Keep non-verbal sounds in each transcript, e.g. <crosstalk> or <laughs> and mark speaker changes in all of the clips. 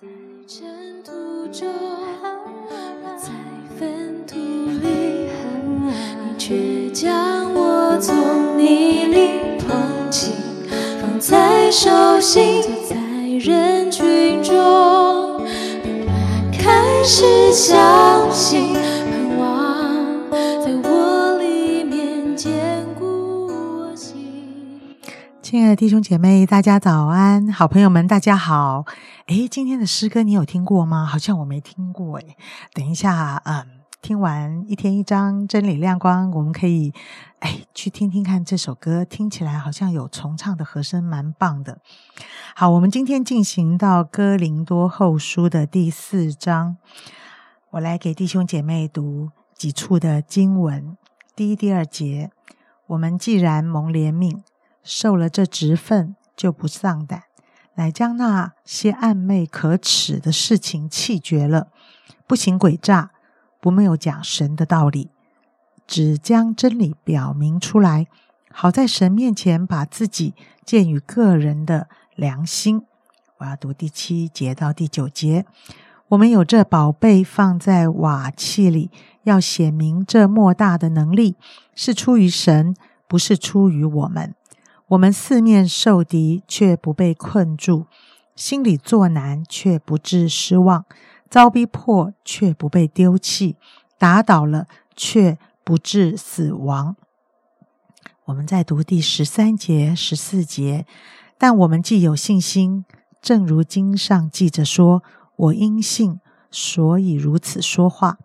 Speaker 1: 在尘土中，在粪土里，你却将我从泥里捧起，放在手心，
Speaker 2: 弟兄姐妹，大家早安！好朋友们，大家好。诶，今天的诗歌你有听过吗？好像我没听过诶。等一下，嗯，听完一天一章真理亮光，我们可以诶去听听看这首歌，听起来好像有重唱的和声，蛮棒的。好，我们今天进行到哥林多后书的第四章，我来给弟兄姐妹读几处的经文。第一、第二节，我们既然蒙怜悯。受了这职分，就不丧胆，乃将那些暧昧可耻的事情弃绝了，不行诡诈，不没有讲神的道理，只将真理表明出来，好在神面前把自己鉴于个人的良心。我要读第七节到第九节。我们有这宝贝放在瓦器里，要显明这莫大的能力是出于神，不是出于我们。我们四面受敌，却不被困住；心里作难，却不致失望；遭逼迫，却不被丢弃；打倒了，却不致死亡。我们在读第十三节、十四节。但我们既有信心，正如经上记着说：“我因信，所以如此说话。”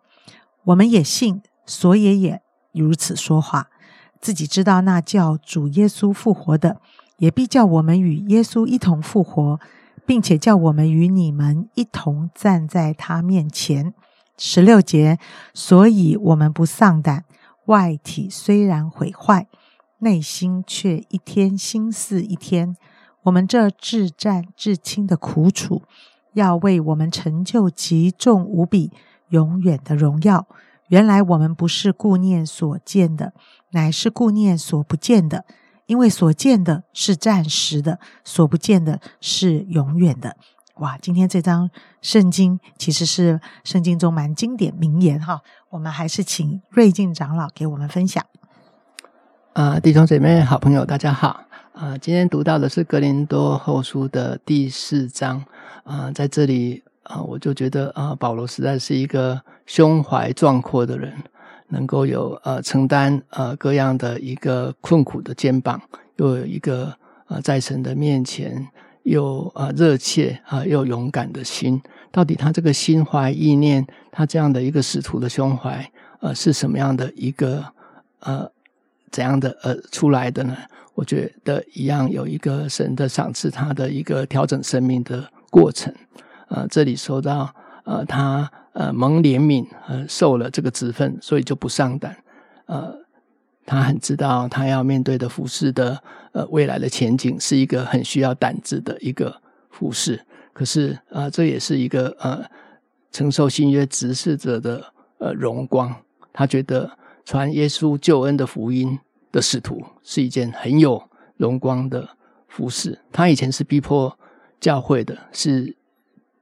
Speaker 2: 我们也信，所以也如此说话。自己知道那叫主耶稣复活的，也必叫我们与耶稣一同复活，并且叫我们与你们一同站在他面前。十六节，所以我们不丧胆，外体虽然毁坏，内心却一天心似一天。我们这至战至轻的苦楚，要为我们成就极重无比、永远的荣耀。原来我们不是顾念所见的。乃是顾念所不见的，因为所见的是暂时的，所不见的是永远的。哇，今天这张圣经其实是圣经中蛮经典名言哈。我们还是请瑞静长老给我们分享。
Speaker 3: 啊，弟兄姐妹、好朋友，大家好。啊，今天读到的是格林多后书的第四章。啊，在这里啊，我就觉得啊，保罗实在是一个胸怀壮阔的人。能够有呃承担呃各样的一个困苦的肩膀，又有一个呃在神的面前又呃热切啊又勇敢的心，到底他这个心怀意念，他这样的一个使徒的胸怀，呃是什么样的一个呃怎样的呃出来的呢？我觉得一样有一个神的赏赐，他的一个调整生命的过程。呃，这里说到呃他。呃，蒙怜悯，呃，受了这个职分，所以就不上胆。呃，他很知道他要面对的服饰的呃未来的前景是一个很需要胆子的一个服饰。可是啊，这也是一个呃承受新约执事者的呃荣光。他觉得传耶稣救恩的福音的使徒是一件很有荣光的服饰。他以前是逼迫教会的，是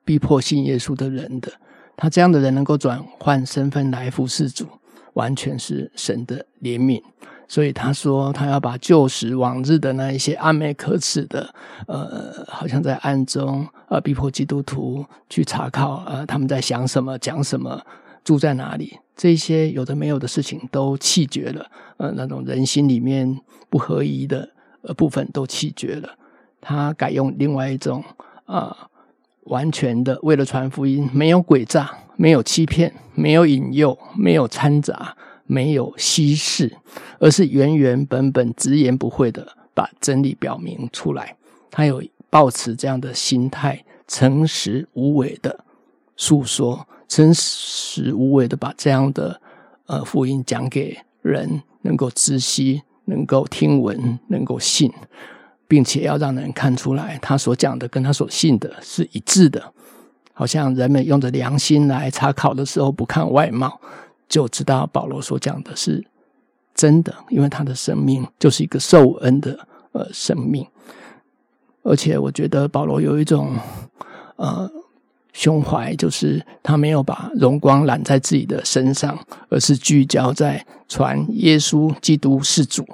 Speaker 3: 逼迫信耶稣的人的。他这样的人能够转换身份来服侍主，完全是神的怜悯。所以他说，他要把旧时往日的那一些暗昧可耻的，呃，好像在暗中呃逼迫基督徒去查考，呃，他们在想什么、讲什么、住在哪里，这些有的没有的事情都弃绝了。呃，那种人心里面不合宜的呃部分都弃绝了。他改用另外一种啊。完全的为了传福音，没有诡诈，没有欺骗，没有引诱，没有掺杂，没有稀释，而是原原本本、直言不讳的把真理表明出来。他有抱持这样的心态，诚实无伪的诉说，诚实无伪的把这样的呃福音讲给人，能够知悉，能够听闻，能够信。并且要让人看出来，他所讲的跟他所信的是一致的。好像人们用着良心来查考的时候，不看外貌，就知道保罗所讲的是真的，因为他的生命就是一个受恩的呃生命。而且，我觉得保罗有一种呃胸怀，就是他没有把荣光揽在自己的身上，而是聚焦在传耶稣基督是主，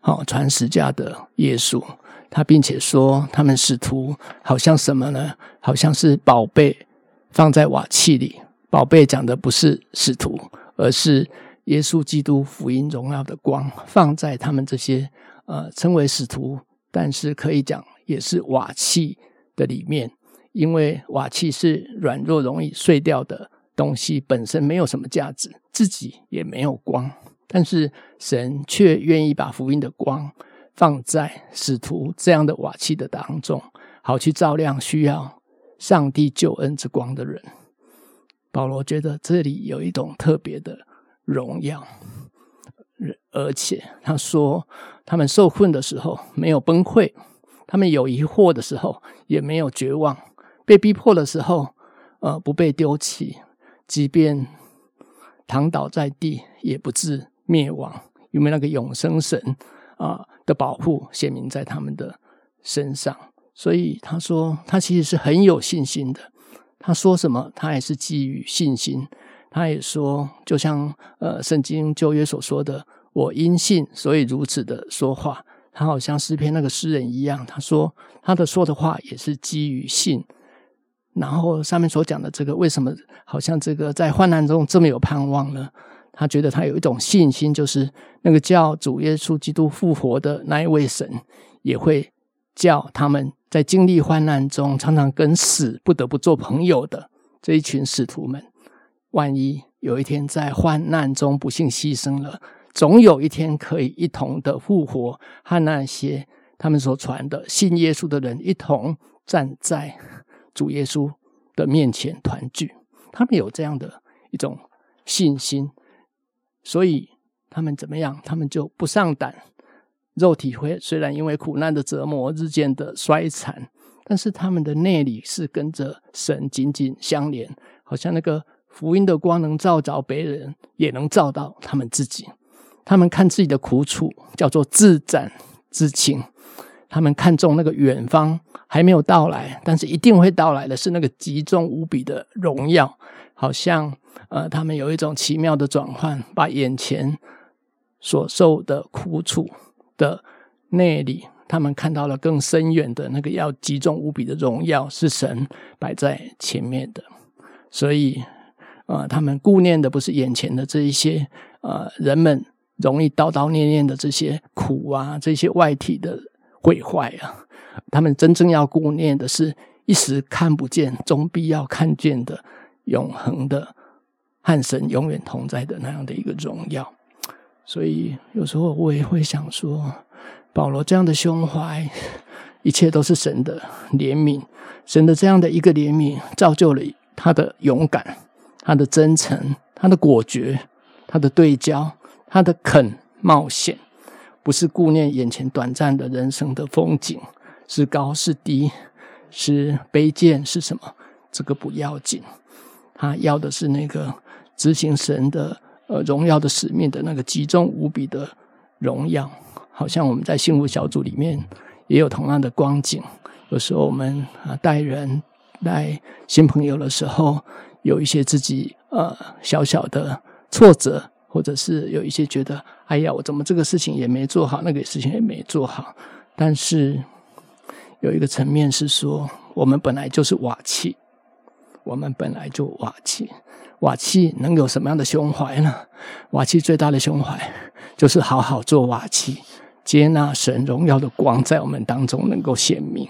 Speaker 3: 好传十架的耶稣。他并且说，他们使徒好像什么呢？好像是宝贝放在瓦器里。宝贝讲的不是使徒，而是耶稣基督福音荣耀的光放在他们这些呃称为使徒，但是可以讲也是瓦器的里面。因为瓦器是软弱、容易碎掉的东西，本身没有什么价值，自己也没有光，但是神却愿意把福音的光放在使徒这样的瓦器的当中，好去照亮需要上帝救恩之光的人。保罗觉得这里有一种特别的荣耀，而且他说，他们受困的时候没有崩溃，他们有疑惑的时候也没有绝望。被逼迫的时候，呃，不被丢弃，即便躺倒在地，也不致灭亡，因为那个永生神啊的保护显明在他们的身上。所以他说，他其实是很有信心的。他说什么，他也是基于信心。他也说，就像呃圣经旧约所说的：“我因信，所以如此的说话。”他好像诗篇那个诗人一样，他说他的说的话也是基于信。然后上面所讲的这个，为什么好像这个在患难中这么有盼望呢？他觉得他有一种信心，就是那个叫主耶稣基督复活的那一位神，也会叫他们在经历患难中，常常跟死不得不做朋友的这一群使徒们，万一有一天在患难中不幸牺牲了，总有一天可以一同的复活，和那些他们所传的信耶稣的人一同站在。主耶稣的面前团聚，他们有这样的一种信心，所以他们怎么样？他们就不上胆。肉体会虽然因为苦难的折磨日渐的衰残，但是他们的内里是跟着神紧紧相连，好像那个福音的光能照着别人，也能照到他们自己。他们看自己的苦楚叫做自斩自清。他们看重那个远方还没有到来，但是一定会到来的是那个极重无比的荣耀，好像呃，他们有一种奇妙的转换，把眼前所受的苦楚的内里，他们看到了更深远的那个要极重无比的荣耀，是神摆在前面的。所以，呃，他们顾念的不是眼前的这一些呃人们容易叨叨念念的这些苦啊，这些外体的。毁坏啊！他们真正要顾念的是一时看不见，终必要看见的永恒的和神永远同在的那样的一个荣耀。所以有时候我也会想说，保罗这样的胸怀，一切都是神的怜悯，神的这样的一个怜悯，造就了他的勇敢、他的真诚、他的果决、他的对焦、他的肯冒险。不是顾念眼前短暂的人生的风景，是高是低，是卑贱是什么？这个不要紧，他要的是那个执行神的呃荣耀的使命的那个集中无比的荣耀。好像我们在幸福小组里面也有同样的光景。有时候我们啊带人带新朋友的时候，有一些自己呃小小的挫折。或者是有一些觉得，哎呀，我怎么这个事情也没做好，那个事情也没做好。但是有一个层面是说，我们本来就是瓦器，我们本来就瓦器，瓦器能有什么样的胸怀呢？瓦器最大的胸怀就是好好做瓦器，接纳神荣耀的光在我们当中能够显明，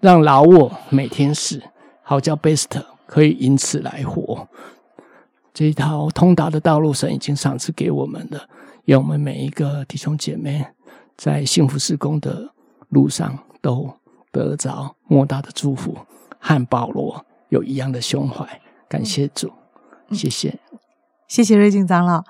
Speaker 3: 让老我每天死，好叫 best 可以因此来活。这一套通达的道路，神已经赏赐给我们的，愿我们每一个弟兄姐妹在幸福施工的路上都得着莫大的祝福，和保罗有一样的胸怀。感谢主，谢谢，
Speaker 2: 谢谢瑞静长老。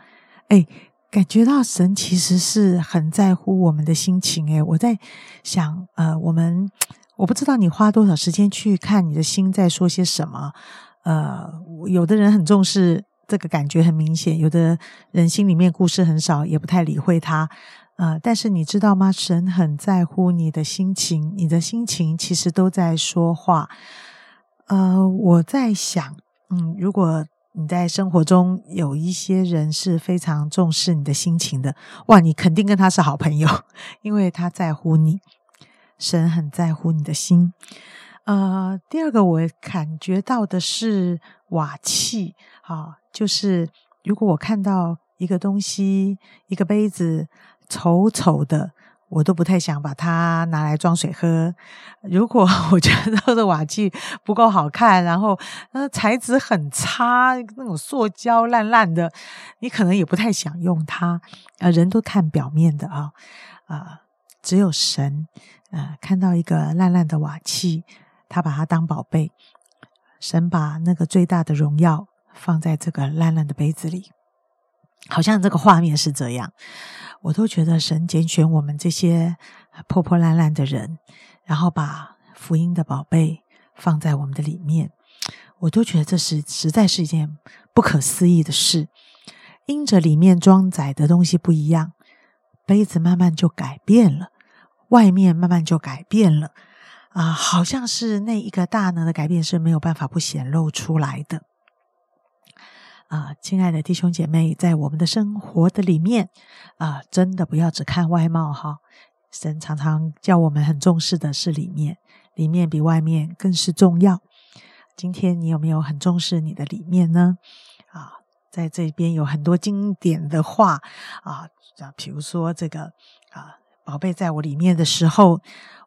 Speaker 2: 哎，感觉到神其实是很在乎我们的心情。哎，我在想，呃，我们我不知道你花多少时间去看你的心在说些什么。呃，有的人很重视。这个感觉很明显，有的人心里面故事很少，也不太理会他。呃，但是你知道吗？神很在乎你的心情，你的心情其实都在说话。呃，我在想，嗯，如果你在生活中有一些人是非常重视你的心情的，哇，你肯定跟他是好朋友，<laughs> 因为他在乎你，神很在乎你的心。呃，第二个我感觉到的是瓦器，啊，就是如果我看到一个东西，一个杯子丑丑的。我都不太想把它拿来装水喝。如果 <laughs> 我觉得这瓦器不够好看，然后呃材质很差，那种塑胶烂烂的，你可能也不太想用它。呃，人都看表面的啊，啊，只有神，呃，看到一个烂烂的瓦器，他把它当宝贝。神把那个最大的荣耀放在这个烂烂的杯子里，好像这个画面是这样。我都觉得神拣选我们这些破破烂烂的人，然后把福音的宝贝放在我们的里面，我都觉得这是实在是一件不可思议的事。因着里面装载的东西不一样，杯子慢慢就改变了，外面慢慢就改变了啊，好像是那一个大能的改变是没有办法不显露出来的。啊，亲爱的弟兄姐妹，在我们的生活的里面啊，真的不要只看外貌哈。神常常叫我们很重视的是里面，里面比外面更是重要。今天你有没有很重视你的里面呢？啊，在这边有很多经典的话啊，比如说这个啊，宝贝在我里面的时候，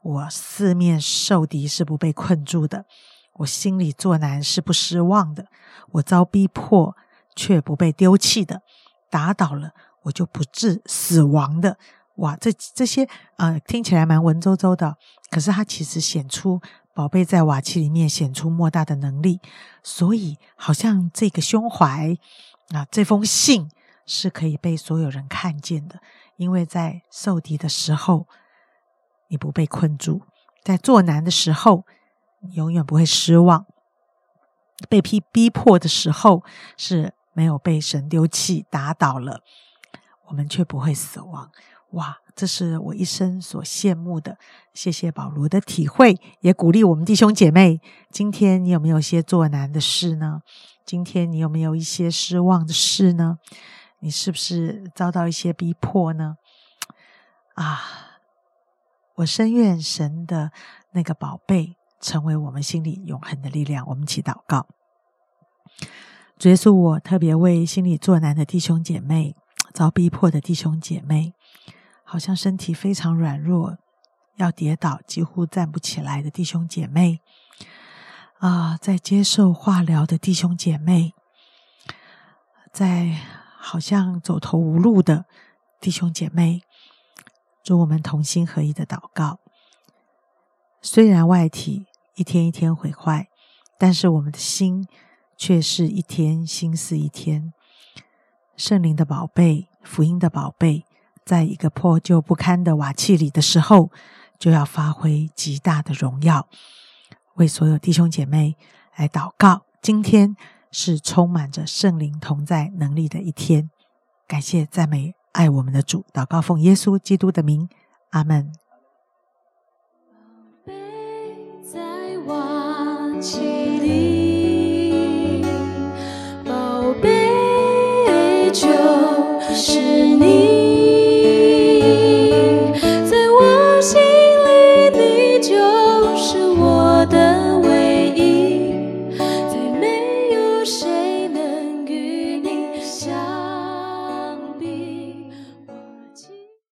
Speaker 2: 我四面受敌是不被困住的，我心里作难是不失望的，我遭逼迫。却不被丢弃的，打倒了我就不致死亡的。哇，这这些呃听起来蛮文绉绉的，可是它其实显出宝贝在瓦器里面显出莫大的能力，所以好像这个胸怀啊，这封信是可以被所有人看见的，因为在受敌的时候你不被困住，在作难的时候永远不会失望，被逼逼迫的时候是。没有被神丢弃打倒了，我们却不会死亡。哇，这是我一生所羡慕的。谢谢保罗的体会，也鼓励我们弟兄姐妹。今天你有没有些做难的事呢？今天你有没有一些失望的事呢？你是不是遭到一些逼迫呢？啊，我深愿神的那个宝贝成为我们心里永恒的力量。我们祈祷告。耶稣，我特别为心里作难的弟兄姐妹、<tsk> 遭逼迫的弟兄姐妹，好像身体非常软弱、要跌倒、几乎站不起来的弟兄姐妹，啊，在接受化疗的弟兄姐妹，在好像走投无路的弟兄姐妹，祝我们同心合一的祷告。虽然外体一天一天毁坏，但是我们的心。却是一天心思一天，圣灵的宝贝、福音的宝贝，在一个破旧不堪的瓦器里的时候，就要发挥极大的荣耀。为所有弟兄姐妹来祷告，今天是充满着圣灵同在能力的一天。感谢赞美爱我们的主，祷告奉耶稣基督的名，阿门。